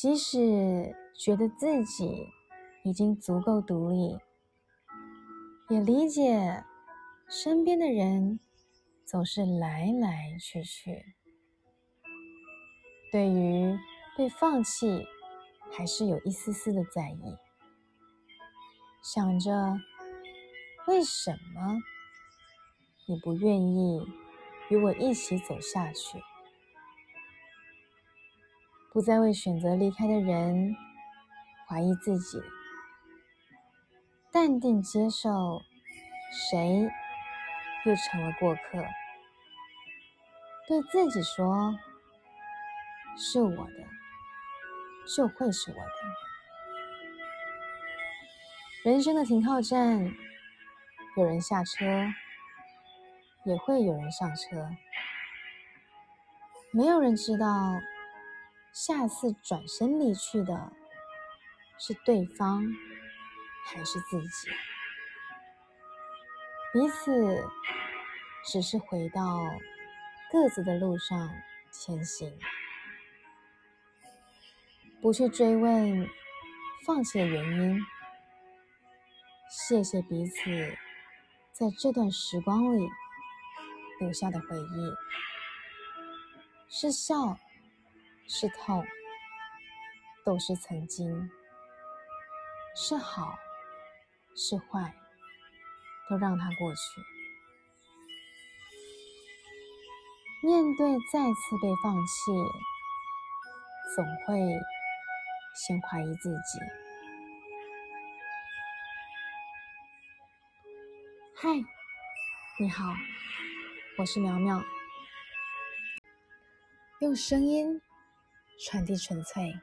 即使觉得自己已经足够独立，也理解身边的人总是来来去去，对于被放弃，还是有一丝丝的在意，想着为什么你不愿意与我一起走下去。不再为选择离开的人怀疑自己，淡定接受谁又成了过客，对自己说：“是我的，就会是我的。”人生的停靠站，有人下车，也会有人上车，没有人知道。下次转身离去的是对方还是自己？彼此只是回到各自的路上前行，不去追问放弃的原因。谢谢彼此在这段时光里留下的回忆，是笑。是痛，都是曾经；是好，是坏，都让它过去。面对再次被放弃，总会先怀疑自己。嗨，你好，我是苗苗，用声音。传递纯粹。